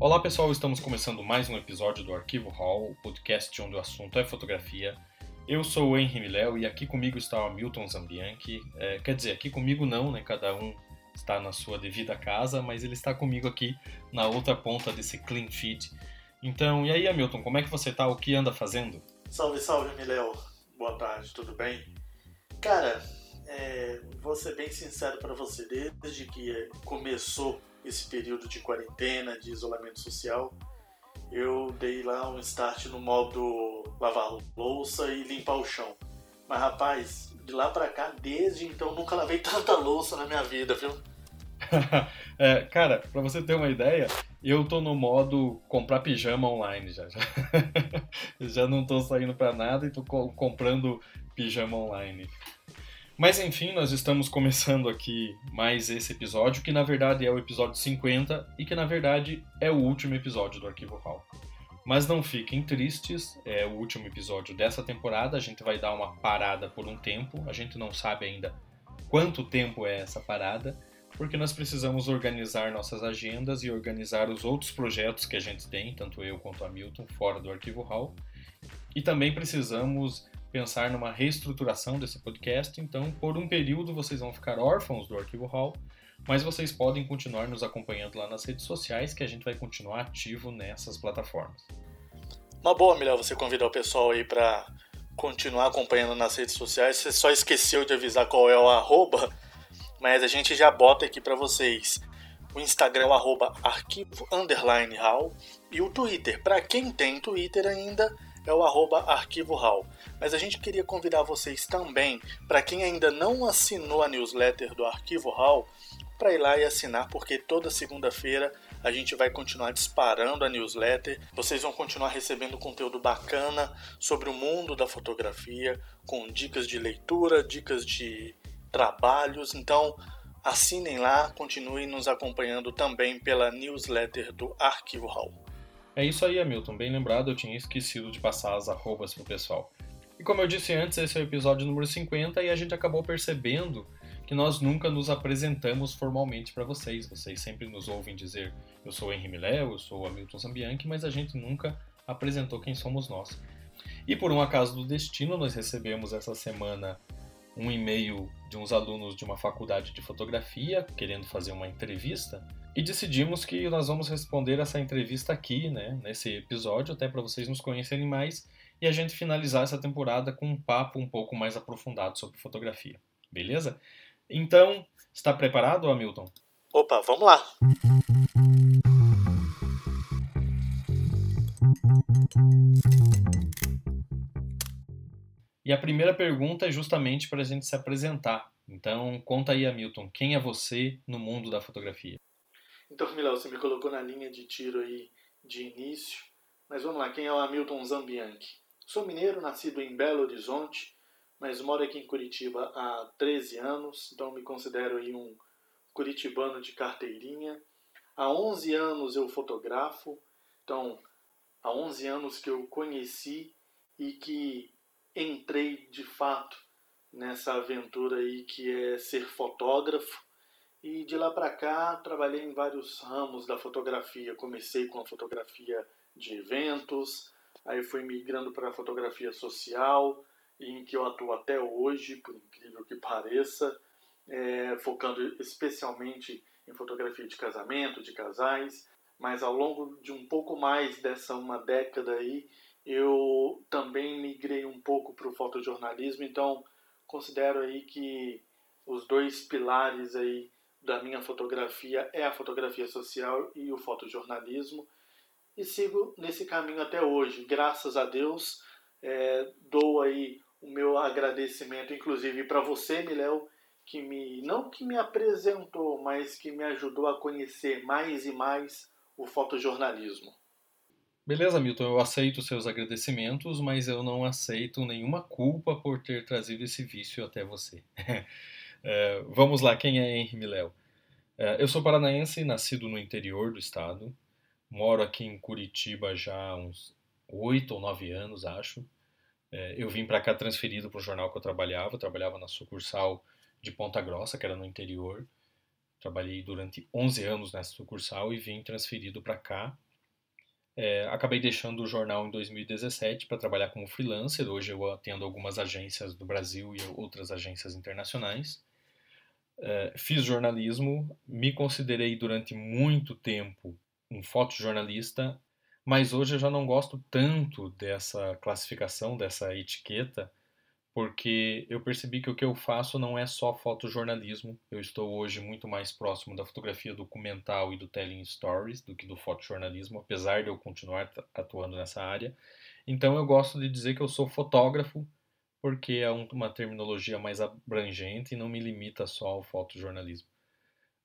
Olá pessoal, estamos começando mais um episódio do Arquivo Hall, o podcast onde o assunto é fotografia. Eu sou o Henry Miléo e aqui comigo está o Milton Zambianchi. É, quer dizer, aqui comigo não, né? Cada um está na sua devida casa, mas ele está comigo aqui na outra ponta desse clean feed. Então, e aí, Hamilton, como é que você está? O que anda fazendo? Salve, salve, Miléo. Boa tarde, tudo bem? Cara, é, vou ser bem sincero para você, desde que começou esse período de quarentena, de isolamento social, eu dei lá um start no modo lavar louça e limpar o chão. Mas rapaz, de lá pra cá, desde então, nunca lavei tanta louça na minha vida, viu? é, cara, pra você ter uma ideia, eu tô no modo comprar pijama online já. Já, já não tô saindo pra nada e tô comprando pijama online. Mas enfim, nós estamos começando aqui mais esse episódio, que na verdade é o episódio 50 e que na verdade é o último episódio do Arquivo Hall. Mas não fiquem tristes, é o último episódio dessa temporada, a gente vai dar uma parada por um tempo, a gente não sabe ainda quanto tempo é essa parada, porque nós precisamos organizar nossas agendas e organizar os outros projetos que a gente tem, tanto eu quanto a Milton, fora do Arquivo Hall. E também precisamos pensar numa reestruturação desse podcast, então por um período vocês vão ficar órfãos do Arquivo Hall, mas vocês podem continuar nos acompanhando lá nas redes sociais, que a gente vai continuar ativo nessas plataformas. Uma boa, melhor você convidar o pessoal aí para continuar acompanhando nas redes sociais. Você só esqueceu de avisar qual é o arroba, mas a gente já bota aqui para vocês. O Instagram é arroba arquivo underline hall e o Twitter. Para quem tem Twitter ainda, é o arroba arquivo hall. Mas a gente queria convidar vocês também, para quem ainda não assinou a newsletter do Arquivo Hall, para ir lá e assinar, porque toda segunda-feira a gente vai continuar disparando a newsletter. Vocês vão continuar recebendo conteúdo bacana sobre o mundo da fotografia, com dicas de leitura, dicas de trabalhos. Então, assinem lá, continuem nos acompanhando também pela newsletter do Arquivo Hall. É isso aí, Hamilton. Bem lembrado, eu tinha esquecido de passar as arrobas pro pessoal. E como eu disse antes, esse é o episódio número 50 e a gente acabou percebendo que nós nunca nos apresentamos formalmente para vocês. Vocês sempre nos ouvem dizer eu sou o Henry Miléo, eu sou Hamilton Zambianchi, mas a gente nunca apresentou quem somos nós. E por um acaso do destino, nós recebemos essa semana um e-mail de uns alunos de uma faculdade de fotografia querendo fazer uma entrevista e decidimos que nós vamos responder essa entrevista aqui, né, nesse episódio, até para vocês nos conhecerem mais e a gente finalizar essa temporada com um papo um pouco mais aprofundado sobre fotografia. Beleza? Então, está preparado, Hamilton? Opa, vamos lá! E a primeira pergunta é justamente para a gente se apresentar. Então, conta aí, Hamilton, quem é você no mundo da fotografia? Então, Milão, você me colocou na linha de tiro aí de início. Mas vamos lá, quem é o Hamilton Zambianchi? Sou mineiro, nascido em Belo Horizonte, mas moro aqui em Curitiba há 13 anos, então me considero aí um curitibano de carteirinha. Há 11 anos eu fotografo, então há 11 anos que eu conheci e que entrei de fato nessa aventura aí que é ser fotógrafo. E de lá para cá trabalhei em vários ramos da fotografia. Comecei com a fotografia de eventos, aí fui migrando para a fotografia social, em que eu atuo até hoje, por incrível que pareça, é, focando especialmente em fotografia de casamento, de casais, mas ao longo de um pouco mais dessa uma década aí, eu também migrei um pouco para o fotojornalismo, então considero aí que os dois pilares aí da minha fotografia é a fotografia social e o fotojornalismo e sigo nesse caminho até hoje. Graças a Deus, é, dou aí o meu agradecimento, inclusive para você, Miléo, que me não que me apresentou, mas que me ajudou a conhecer mais e mais o fotojornalismo. Beleza, Milton, eu aceito seus agradecimentos, mas eu não aceito nenhuma culpa por ter trazido esse vício até você. é, vamos lá, quem é Henry Miléo? É, eu sou paranaense, nascido no interior do estado. Moro aqui em Curitiba já há uns oito ou nove anos, acho. É, eu vim para cá transferido para o jornal que eu trabalhava. Eu trabalhava na sucursal de Ponta Grossa, que era no interior. Trabalhei durante 11 anos nessa sucursal e vim transferido para cá É, acabei deixando o jornal em 2017 para trabalhar como freelancer. Hoje eu atendo algumas agências do Brasil e outras agências internacionais. É, fiz jornalismo, me considerei durante muito tempo um fotojornalista, mas hoje eu já não gosto tanto dessa classificação, dessa etiqueta, porque eu percebi que o que eu faço não é só fotojornalismo. Eu estou hoje muito mais próximo da fotografia documental e do telling stories do que do fotojornalismo, apesar de eu continuar atuando nessa área. Então eu gosto de dizer que eu sou fotógrafo, porque é uma terminologia mais abrangente e não me limita só ao fotojornalismo.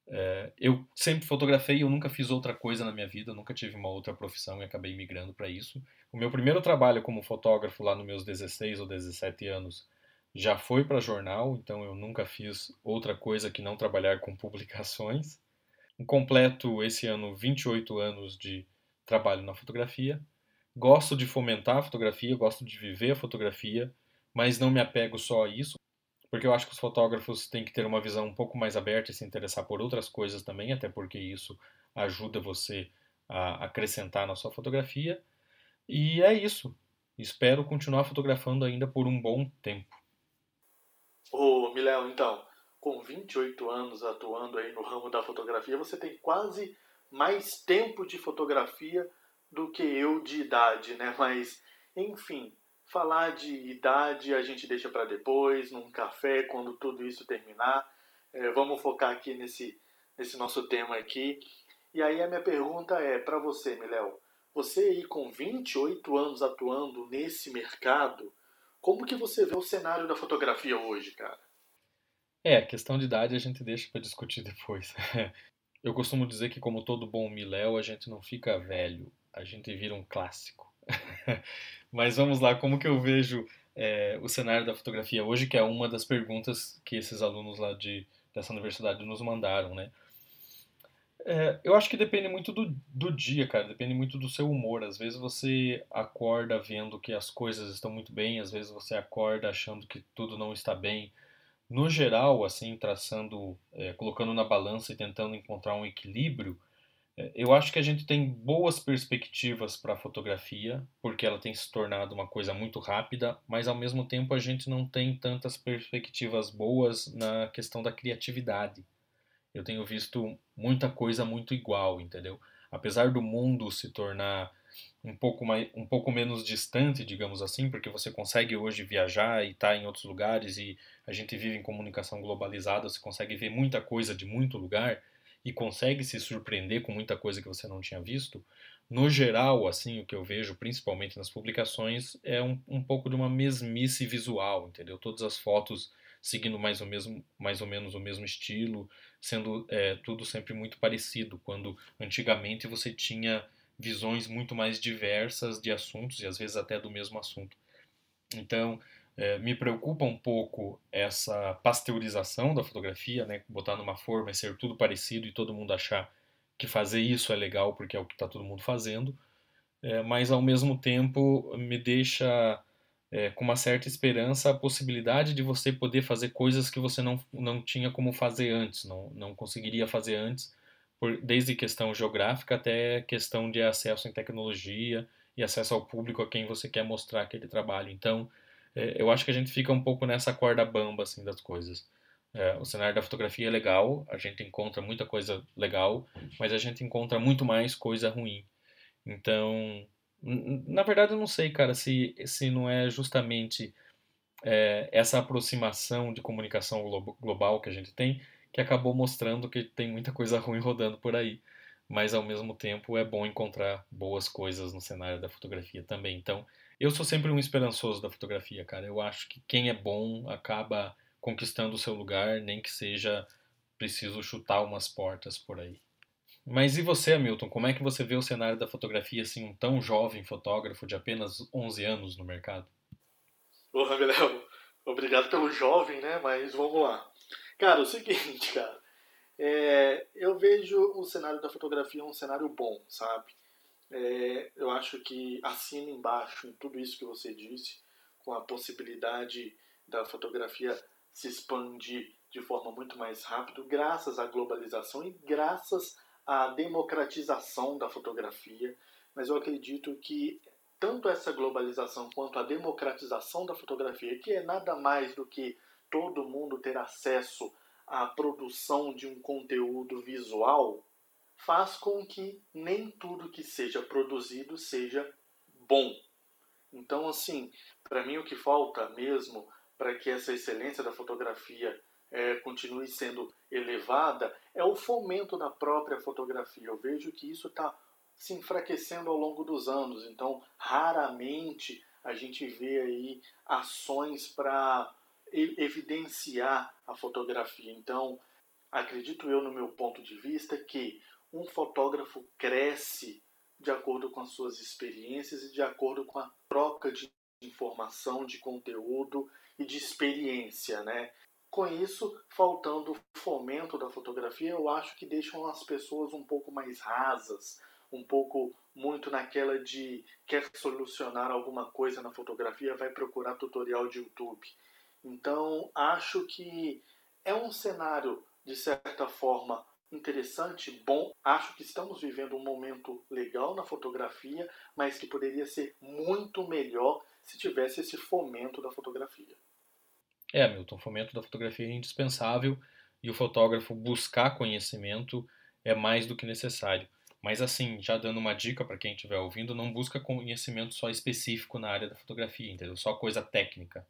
É, eu sempre fotografei, eu nunca fiz outra coisa na minha vida, nunca tive uma outra profissão e acabei migrando para isso. O meu primeiro trabalho como fotógrafo lá nos meus 16 ou 17 anos já foi para jornal, então eu nunca fiz outra coisa que não trabalhar com publicações. Completo esse ano 28 anos de trabalho na fotografia. Gosto de fomentar a fotografia, gosto de viver a fotografia, mas não me apego só a isso porque eu acho que os fotógrafos têm que ter uma visão um pouco mais aberta e se interessar por outras coisas também, até porque isso ajuda você a acrescentar na sua fotografia. E é isso. Espero continuar fotografando ainda por um bom tempo. Ô, Miléo, então, com 28 anos atuando aí no ramo da fotografia, você tem quase mais tempo de fotografia do que eu de idade, né? Mas, enfim, Falar de idade a gente deixa para depois, num café, quando tudo isso terminar. É, vamos focar aqui nesse, nesse nosso tema aqui. E aí a minha pergunta é para você, Miléo. Você aí com 28 anos atuando nesse mercado, como que você vê o cenário da fotografia hoje, cara? É, a questão de idade a gente deixa para discutir depois. Eu costumo dizer que como todo bom Miléo, a gente não fica velho, a gente vira um clássico. Mas vamos lá, como que eu vejo é, o cenário da fotografia hoje, que é uma das perguntas que esses alunos lá de, dessa universidade nos mandaram, né? É, eu acho que depende muito do, do dia, cara, depende muito do seu humor. Às vezes você acorda vendo que as coisas estão muito bem, às vezes você acorda achando que tudo não está bem. No geral, assim, traçando, é, colocando na balança e tentando encontrar um equilíbrio, eu acho que a gente tem boas perspectivas para a fotografia, porque ela tem se tornado uma coisa muito rápida, mas ao mesmo tempo a gente não tem tantas perspectivas boas na questão da criatividade. Eu tenho visto muita coisa muito igual, entendeu? Apesar do mundo se tornar um pouco, mais, um pouco menos distante, digamos assim, porque você consegue hoje viajar e estar tá em outros lugares e a gente vive em comunicação globalizada, você consegue ver muita coisa de muito lugar e consegue se surpreender com muita coisa que você não tinha visto, no geral, assim, o que eu vejo, principalmente nas publicações, é um, um pouco de uma mesmice visual, entendeu? Todas as fotos seguindo mais ou, mesmo, mais ou menos o mesmo estilo, sendo é, tudo sempre muito parecido, quando antigamente você tinha visões muito mais diversas de assuntos e às vezes até do mesmo assunto. Então, é, me preocupa um pouco essa pasteurização da fotografia, né? botar numa forma e ser tudo parecido e todo mundo achar que fazer isso é legal porque é o que está todo mundo fazendo, é, mas ao mesmo tempo me deixa é, com uma certa esperança a possibilidade de você poder fazer coisas que você não, não tinha como fazer antes, não, não conseguiria fazer antes, por, desde questão geográfica até questão de acesso em tecnologia e acesso ao público a quem você quer mostrar aquele trabalho. Então, eu acho que a gente fica um pouco nessa corda bamba assim das coisas. É, o cenário da fotografia é legal, a gente encontra muita coisa legal, mas a gente encontra muito mais coisa ruim. Então, na verdade, eu não sei, cara, se, se não é justamente é, essa aproximação de comunicação global que a gente tem que acabou mostrando que tem muita coisa ruim rodando por aí. Mas ao mesmo tempo é bom encontrar boas coisas no cenário da fotografia também. Então, eu sou sempre um esperançoso da fotografia, cara. Eu acho que quem é bom acaba conquistando o seu lugar, nem que seja preciso chutar umas portas por aí. Mas e você, Hamilton? Como é que você vê o cenário da fotografia assim, um tão jovem fotógrafo de apenas 11 anos no mercado? Porra, Guilherme, obrigado pelo jovem, né? Mas vamos lá. Cara, o seguinte, cara. É, eu vejo o cenário da fotografia um cenário bom, sabe? É, eu acho que assina embaixo em tudo isso que você disse, com a possibilidade da fotografia se expandir de forma muito mais rápida, graças à globalização e graças à democratização da fotografia. mas eu acredito que tanto essa globalização quanto a democratização da fotografia, que é nada mais do que todo mundo ter acesso à produção de um conteúdo visual, faz com que nem tudo que seja produzido seja bom. Então, assim, para mim o que falta mesmo para que essa excelência da fotografia é, continue sendo elevada é o fomento da própria fotografia. Eu vejo que isso está se enfraquecendo ao longo dos anos, então raramente a gente vê aí ações para evidenciar a fotografia. Então, acredito eu, no meu ponto de vista, que um fotógrafo cresce de acordo com as suas experiências e de acordo com a troca de informação, de conteúdo e de experiência, né? Com isso, faltando fomento da fotografia, eu acho que deixam as pessoas um pouco mais rasas, um pouco muito naquela de quer solucionar alguma coisa na fotografia, vai procurar tutorial de YouTube. Então, acho que é um cenário, de certa forma, interessante, bom. Acho que estamos vivendo um momento legal na fotografia, mas que poderia ser muito melhor se tivesse esse fomento da fotografia. É, Milton, o fomento da fotografia é indispensável e o fotógrafo buscar conhecimento é mais do que necessário. Mas assim, já dando uma dica para quem estiver ouvindo, não busca conhecimento só específico na área da fotografia, entendeu? Só coisa técnica.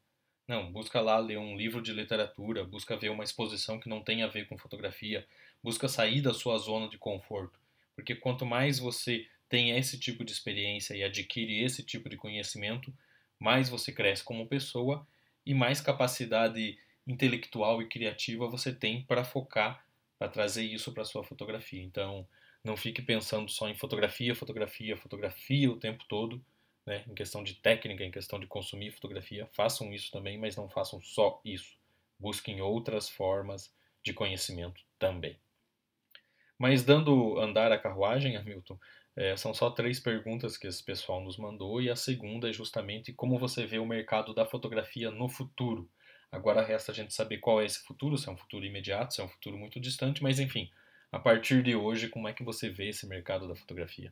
Não, busca lá ler um livro de literatura, busca ver uma exposição que não tem a ver com fotografia, busca sair da sua zona de conforto. Porque quanto mais você tem esse tipo de experiência e adquire esse tipo de conhecimento, mais você cresce como pessoa e mais capacidade intelectual e criativa você tem para focar, para trazer isso para sua fotografia. Então, não fique pensando só em fotografia, fotografia, fotografia o tempo todo, né? em questão de técnica, em questão de consumir fotografia. Façam isso também, mas não façam só isso. Busquem outras formas de conhecimento também. Mas dando andar à carruagem, Hamilton, é, são só três perguntas que esse pessoal nos mandou e a segunda é justamente como você vê o mercado da fotografia no futuro. Agora resta a gente saber qual é esse futuro, se é um futuro imediato, se é um futuro muito distante, mas enfim, a partir de hoje, como é que você vê esse mercado da fotografia?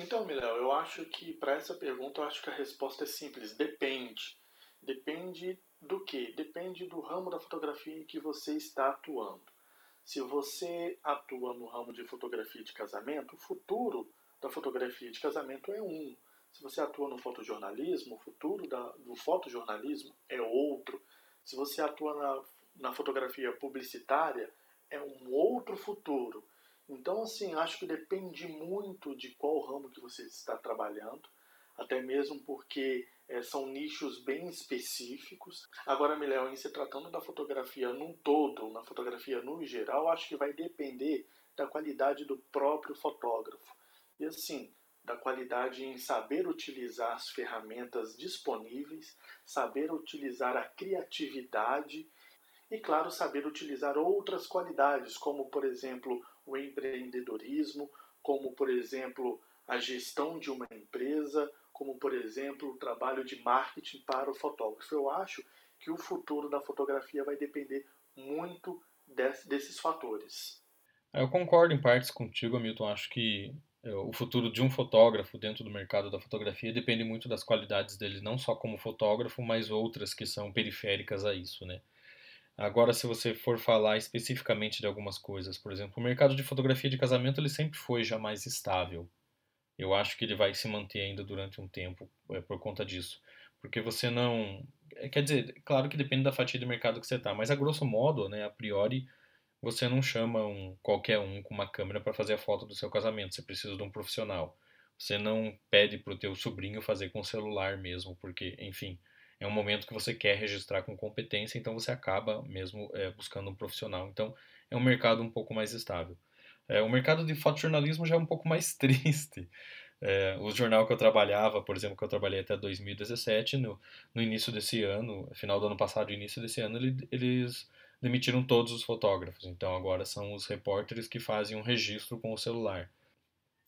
Então, Miléo, eu acho que para essa pergunta eu acho que a resposta é simples, depende. Depende do que? Depende do ramo da fotografia em que você está atuando. Se você atua no ramo de fotografia de casamento, o futuro da fotografia de casamento é um. Se você atua no fotojornalismo, o futuro da, do fotojornalismo é outro. Se você atua na, na fotografia publicitária, é um outro futuro. Então, assim, acho que depende muito de qual ramo que você está trabalhando, até mesmo porque é, são nichos bem específicos. Agora, Miléo, em se tratando da fotografia num todo, na fotografia no geral, acho que vai depender da qualidade do próprio fotógrafo. E assim, da qualidade em saber utilizar as ferramentas disponíveis, saber utilizar a criatividade e, claro, saber utilizar outras qualidades, como, por exemplo, o empreendedorismo, como, por exemplo, a gestão de uma empresa, como, por exemplo, o trabalho de marketing para o fotógrafo. Eu acho que o futuro da fotografia vai depender muito desses fatores. Eu concordo em partes contigo, Hamilton. Acho que é, o futuro de um fotógrafo dentro do mercado da fotografia depende muito das qualidades dele, não só como fotógrafo, mas outras que são periféricas a isso, né? Agora, se você for falar especificamente de algumas coisas, por exemplo, o mercado de fotografia de casamento ele sempre foi já mais estável. Eu acho que ele vai se manter ainda durante um tempo é, por conta disso. Porque você não. É, quer dizer, claro que depende da fatia de mercado que você está, mas a grosso modo, né, a priori, você não chama um, qualquer um com uma câmera para fazer a foto do seu casamento. Você precisa de um profissional. Você não pede para o teu sobrinho fazer com o celular mesmo, porque, enfim, é um momento que você quer registrar com competência, então você acaba mesmo é, buscando um profissional. Então é um mercado um pouco mais estável. É, o mercado de fotojornalismo já é um pouco mais triste. É, o jornal que eu trabalhava, por exemplo, que eu trabalhei até 2017, no, no início desse ano, final do ano passado, início desse ano, ele, eles demitiram todos os fotógrafos. Então agora são os repórteres que fazem um registro com o celular.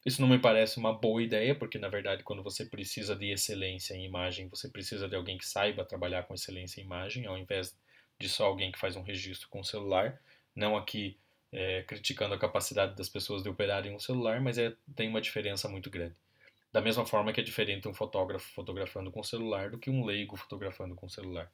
Isso não me parece uma boa ideia, porque na verdade, quando você precisa de excelência em imagem, você precisa de alguém que saiba trabalhar com excelência em imagem, ao invés de só alguém que faz um registro com o celular. Não aqui é, criticando a capacidade das pessoas de operarem um celular, mas é, tem uma diferença muito grande. Da mesma forma que é diferente um fotógrafo fotografando com celular do que um leigo fotografando com celular.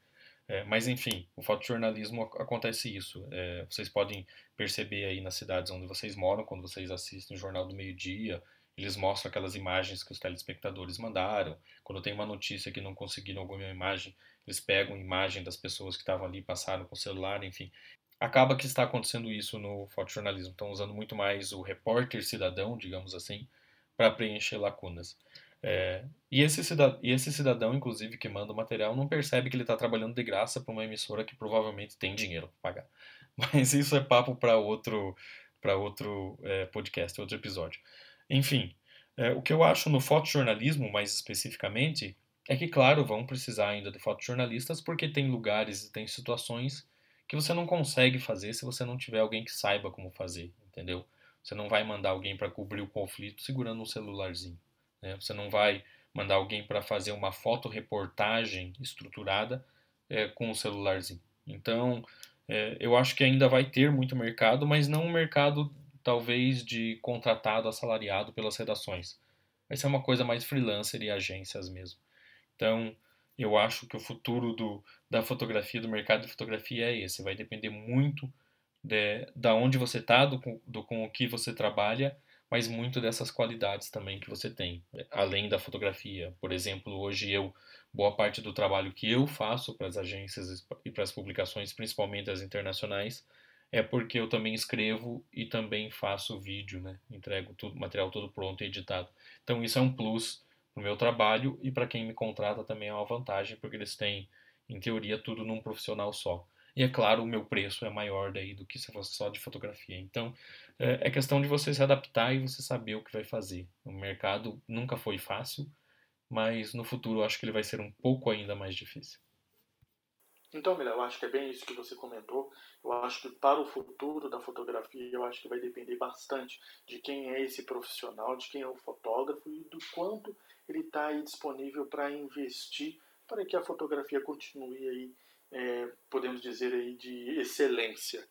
É, mas enfim, o fotojornalismo acontece isso. É, vocês podem perceber aí nas cidades onde vocês moram, quando vocês assistem o Jornal do Meio Dia, eles mostram aquelas imagens que os telespectadores mandaram. Quando tem uma notícia que não conseguiram alguma imagem, eles pegam imagem das pessoas que estavam ali, passaram com o celular, enfim. Acaba que está acontecendo isso no fotojornalismo. Estão usando muito mais o repórter cidadão, digamos assim, para preencher lacunas. É, e, esse cidadão, e esse cidadão, inclusive, que manda o material, não percebe que ele está trabalhando de graça para uma emissora que provavelmente tem dinheiro para pagar. Mas isso é papo para outro, pra outro é, podcast, outro episódio. Enfim, é, o que eu acho no fotojornalismo, mais especificamente, é que, claro, vão precisar ainda de fotojornalistas, porque tem lugares e tem situações que você não consegue fazer se você não tiver alguém que saiba como fazer, entendeu? Você não vai mandar alguém para cobrir o conflito segurando um celularzinho. Né? Você não vai mandar alguém para fazer uma fotoreportagem estruturada é, com um celularzinho. Então, é, eu acho que ainda vai ter muito mercado, mas não um mercado talvez de contratado assalariado pelas redações. Vai ser uma coisa mais freelancer e agências mesmo. Então, eu acho que o futuro do, da fotografia, do mercado de fotografia é esse. Vai depender muito de, da onde você está, do, do, com o que você trabalha, mas muito dessas qualidades também que você tem, além da fotografia. Por exemplo, hoje eu, boa parte do trabalho que eu faço para as agências e para as publicações, principalmente as internacionais, é porque eu também escrevo e também faço vídeo, né? Entrego tudo, material todo pronto e editado. Então isso é um plus no meu trabalho e para quem me contrata também é uma vantagem, porque eles têm, em teoria, tudo num profissional só. E é claro, o meu preço é maior daí do que se fosse só de fotografia. Então, é, é questão de você se adaptar e você saber o que vai fazer. O mercado nunca foi fácil, mas no futuro eu acho que ele vai ser um pouco ainda mais difícil. Então, Mila, eu acho que é bem isso que você comentou. Eu acho que para o futuro da fotografia, eu acho que vai depender bastante de quem é esse profissional, de quem é o fotógrafo e do quanto ele está aí disponível para investir para que a fotografia continue aí é, podemos dizer aí, de excelência.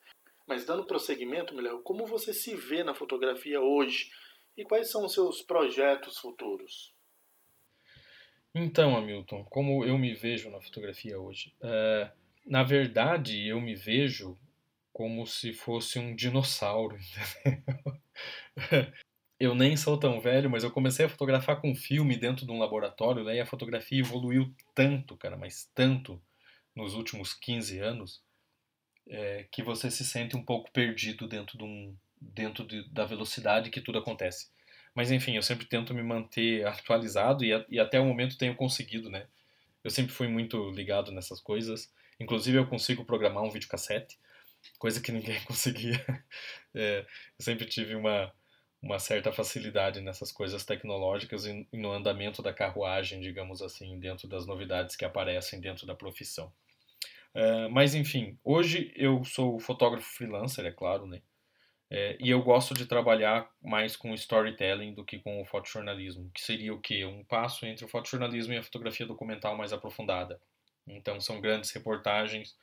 Mas dando prosseguimento, Miléo, como você se vê na fotografia hoje e quais são os seus projetos futuros? Então, Hamilton, como eu me vejo na fotografia hoje? É, na verdade, eu me vejo como se fosse um dinossauro, eu nem sou tão velho, mas eu comecei a fotografar com filme dentro de um laboratório, né? E a fotografia evoluiu tanto, cara, mas tanto nos últimos 15 anos, é, que você se sente um pouco perdido dentro, de um, dentro de, da velocidade que tudo acontece. Mas enfim, eu sempre tento me manter atualizado e, e até o momento tenho conseguido, né? Eu sempre fui muito ligado nessas coisas. Inclusive eu consigo programar um videocassete, coisa que ninguém conseguia. É, eu sempre tive uma, uma certa facilidade nessas coisas tecnológicas e no andamento da carruagem, digamos assim, dentro das novidades que aparecem dentro da profissão. Uh, mas enfim, hoje eu sou fotógrafo freelancer, é claro, né? É, e eu gosto de trabalhar mais com storytelling do que com o fotojornalismo, que seria o quê? Um passo entre o fotojornalismo e a fotografia documental mais aprofundada. Então são grandes reportagens,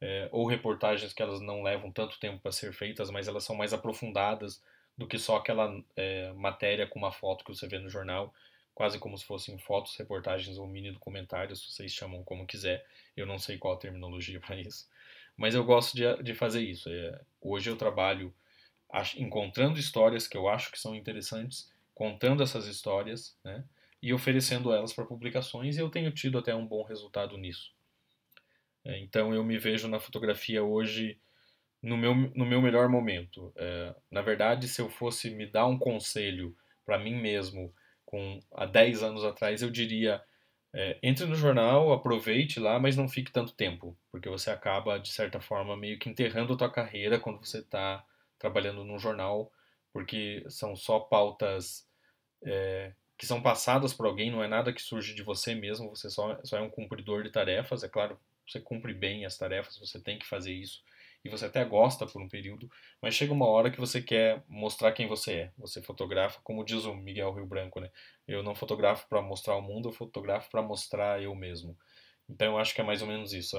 é, ou reportagens que elas não levam tanto tempo para ser feitas, mas elas são mais aprofundadas do que só aquela é, matéria com uma foto que você vê no jornal quase como se fossem fotos, reportagens ou mini documentários, vocês chamam como quiser. Eu não sei qual a terminologia para isso. Mas eu gosto de, de fazer isso. É, hoje eu trabalho encontrando histórias que eu acho que são interessantes, contando essas histórias, né? E oferecendo elas para publicações, e eu tenho tido até um bom resultado nisso. É, então eu me vejo na fotografia hoje no meu, no meu melhor momento. É, na verdade, se eu fosse me dar um conselho para mim mesmo com há 10 anos atrás, eu diria: é, entre no jornal, aproveite lá, mas não fique tanto tempo, porque você acaba, de certa forma, meio que enterrando a tua carreira quando você está trabalhando num jornal, porque são só pautas é, que são passadas por alguém, não é nada que surge de você mesmo, você só, só é um cumpridor de tarefas, é claro, você cumpre bem as tarefas, você tem que fazer isso e você até gosta por um período, mas chega uma hora que você quer mostrar quem você é. Você fotografa, como diz o Miguel Rio Branco, né? Eu não fotografo para mostrar o mundo, eu fotografo para mostrar eu mesmo. Então eu acho que é mais ou menos isso.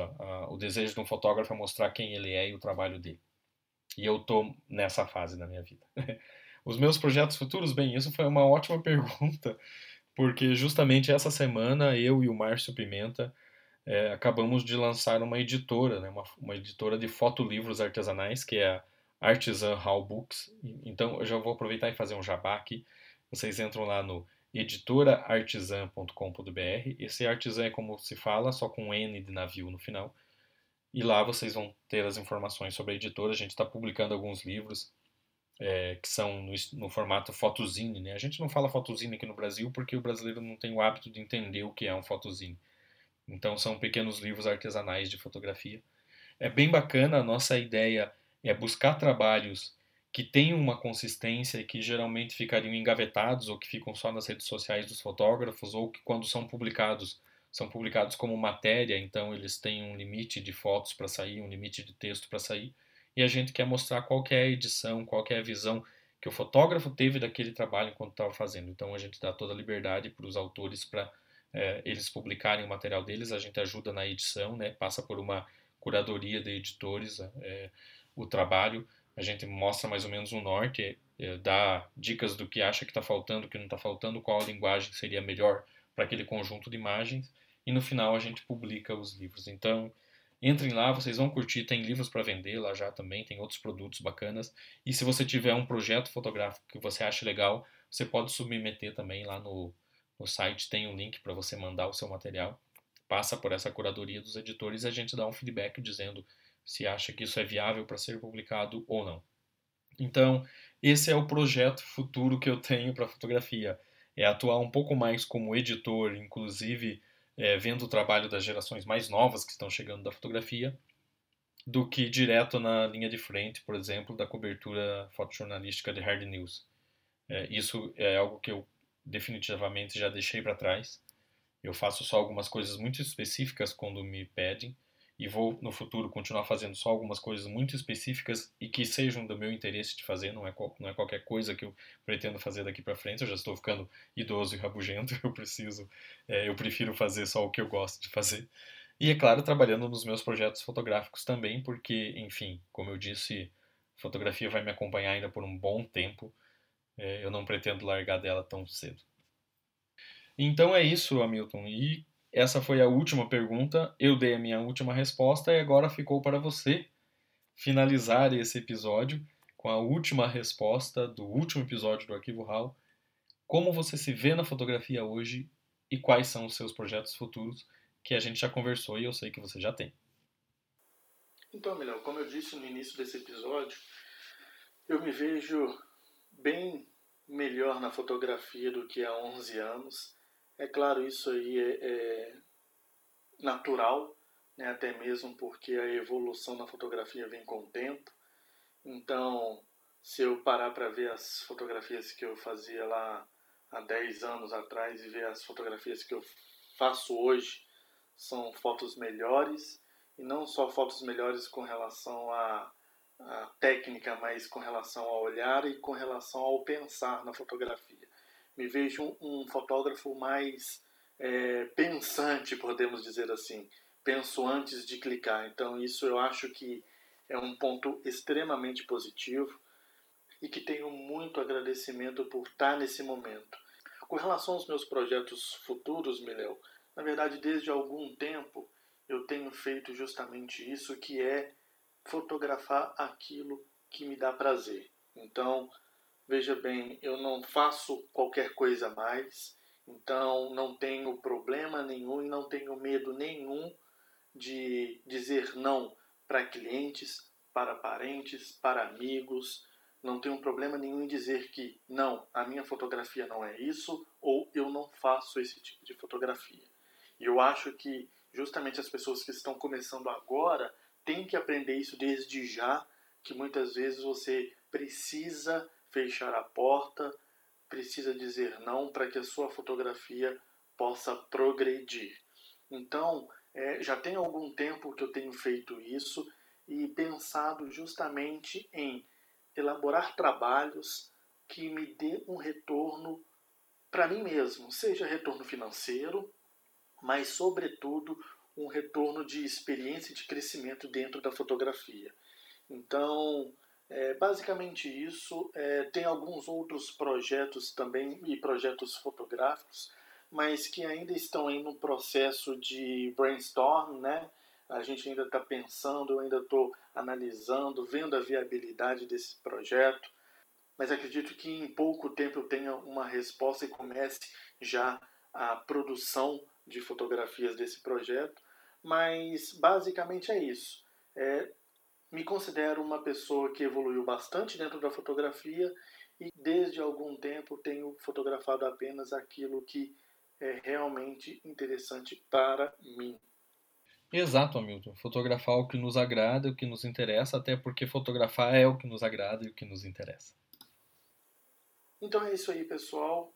o desejo de um fotógrafo é mostrar quem ele é e o trabalho dele. E eu tô nessa fase da minha vida. Os meus projetos futuros, bem, isso foi uma ótima pergunta, porque justamente essa semana eu e o Márcio Pimenta é, acabamos de lançar uma editora, né, uma, uma editora de fotolivros artesanais, que é a Artisan Hall Books. Então eu já vou aproveitar e fazer um jabá aqui. Vocês entram lá no editoraartisan.com.br. Esse artisan é como se fala, só com N de navio no final. E lá vocês vão ter as informações sobre a editora. A gente está publicando alguns livros é, que são no, no, formato fotozine. Né? A gente não fala fotozine aqui no Brasil porque o brasileiro não tem o hábito de entender o que é um fotozine. Então são pequenos livros artesanais de fotografia. É bem bacana, a nossa ideia é buscar trabalhos que tenham uma consistência e que geralmente ficariam engavetados ou que ficam só nas redes sociais dos fotógrafos ou que quando são publicados são publicados como matéria, então eles têm um limite de fotos para sair, um limite de texto para sair e a gente quer mostrar qual é a edição, qual é a visão que o fotógrafo teve daquele trabalho enquanto estava fazendo. Então a gente dá toda a liberdade para os autores para é, eles publicarem o material deles, a gente ajuda na edição, né, passa por uma curadoria de editores é, o trabalho, a gente mostra mais ou menos o norte, é, dá dicas do que acha que está faltando, o que não está faltando, qual a linguagem seria melhor para aquele conjunto de imagens, e no final a gente publica os livros. Então, Entrem lá, vocês vão curtir. Tem livros para vender lá já também, tem outros produtos bacanas. E se você tiver um projeto fotográfico que você acha legal, você pode submeter também lá no, no site. Tem um link para você mandar o seu material. Passa por essa curadoria dos editores e a gente dá um feedback dizendo se acha que isso é viável para ser publicado ou não. Então, esse é o projeto futuro que eu tenho para fotografia. É atuar um pouco mais como editor, inclusive é, vendo o trabalho das gerações mais novas que estão chegando da fotografia, do que direto na linha de frente, por exemplo, da cobertura fotojornalística de hard news. É, isso é algo que eu definitivamente já deixei para trás. Eu faço só algumas coisas muito específicas quando me pedem, e vou no futuro continuar fazendo só algumas coisas muito específicas e que sejam do meu interesse de fazer, não é, não é qualquer coisa que eu pretendo fazer daqui para frente, eu já estou ficando idoso e rabugento, eu preciso, é, eu prefiro fazer só o que eu gosto de fazer. E é claro, trabalhando nos meus projetos fotográficos também, porque, enfim, como eu disse, fotografia vai me acompanhar ainda por um bom tempo, eu não pretendo largar dela tão cedo. Então é isso, Hamilton, e essa foi a última pergunta, eu dei a minha última resposta e agora ficou para você finalizar esse episódio com a última resposta do último episódio do Arquivo RAW. Como você se vê na fotografia hoje e quais são os seus projetos futuros que a gente já conversou e eu sei que você já tem. Então, Milão, como eu disse no início desse episódio, eu me vejo bem melhor na fotografia do que há 11 anos é claro, isso aí é, é natural, né, até mesmo porque a evolução na fotografia vem com o tempo. Então, se eu parar para ver as fotografias que eu fazia lá há 10 anos atrás e ver as fotografias que eu faço hoje, são fotos melhores e não só fotos melhores com relação à, à técnica, mas com relação ao olhar e com relação ao pensar na fotografia me vejo um, um fotógrafo mais é, pensante, podemos dizer assim. Penso antes de clicar. Então, isso eu acho que é um ponto extremamente positivo e que tenho muito agradecimento por estar nesse momento. Com relação aos meus projetos futuros, Miléo, na verdade, desde algum tempo eu tenho feito justamente isso, que é fotografar aquilo que me dá prazer. Então, Veja bem, eu não faço qualquer coisa mais, então não tenho problema nenhum e não tenho medo nenhum de dizer não para clientes, para parentes, para amigos. Não tenho problema nenhum em dizer que não, a minha fotografia não é isso ou eu não faço esse tipo de fotografia. E eu acho que justamente as pessoas que estão começando agora têm que aprender isso desde já, que muitas vezes você precisa fechar a porta, precisa dizer não para que a sua fotografia possa progredir. Então, é, já tem algum tempo que eu tenho feito isso e pensado justamente em elaborar trabalhos que me dê um retorno para mim mesmo, seja retorno financeiro, mas sobretudo um retorno de experiência e de crescimento dentro da fotografia. Então, é basicamente isso. É, tem alguns outros projetos também e projetos fotográficos, mas que ainda estão em um processo de brainstorm, né? A gente ainda está pensando, eu ainda estou analisando, vendo a viabilidade desse projeto, mas acredito que em pouco tempo eu tenha uma resposta e comece já a produção de fotografias desse projeto. Mas basicamente é isso. É, me considero uma pessoa que evoluiu bastante dentro da fotografia e desde algum tempo tenho fotografado apenas aquilo que é realmente interessante para mim. Exato, Hamilton. Fotografar o que nos agrada, o que nos interessa, até porque fotografar é o que nos agrada e o que nos interessa. Então é isso aí, pessoal.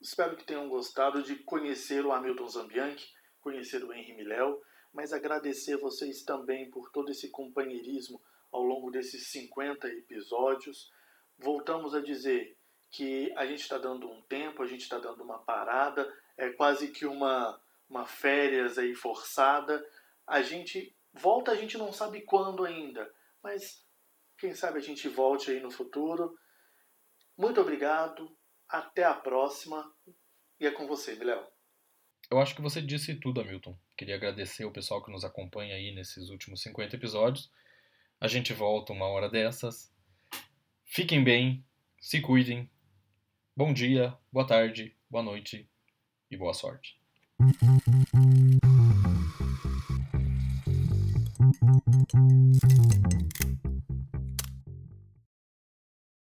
Espero que tenham gostado de conhecer o Hamilton Zambianchi, conhecer o Henry Miléo, mas agradecer vocês também por todo esse companheirismo ao longo desses 50 episódios. Voltamos a dizer que a gente está dando um tempo, a gente está dando uma parada, é quase que uma, uma férias aí forçada. A gente volta, a gente não sabe quando ainda, mas quem sabe a gente volte aí no futuro. Muito obrigado, até a próxima e é com você, Miléo. Eu acho que você disse tudo, Hamilton. Queria agradecer o pessoal que nos acompanha aí nesses últimos 50 episódios. A gente volta uma hora dessas. Fiquem bem, se cuidem. Bom dia, boa tarde, boa noite e boa sorte.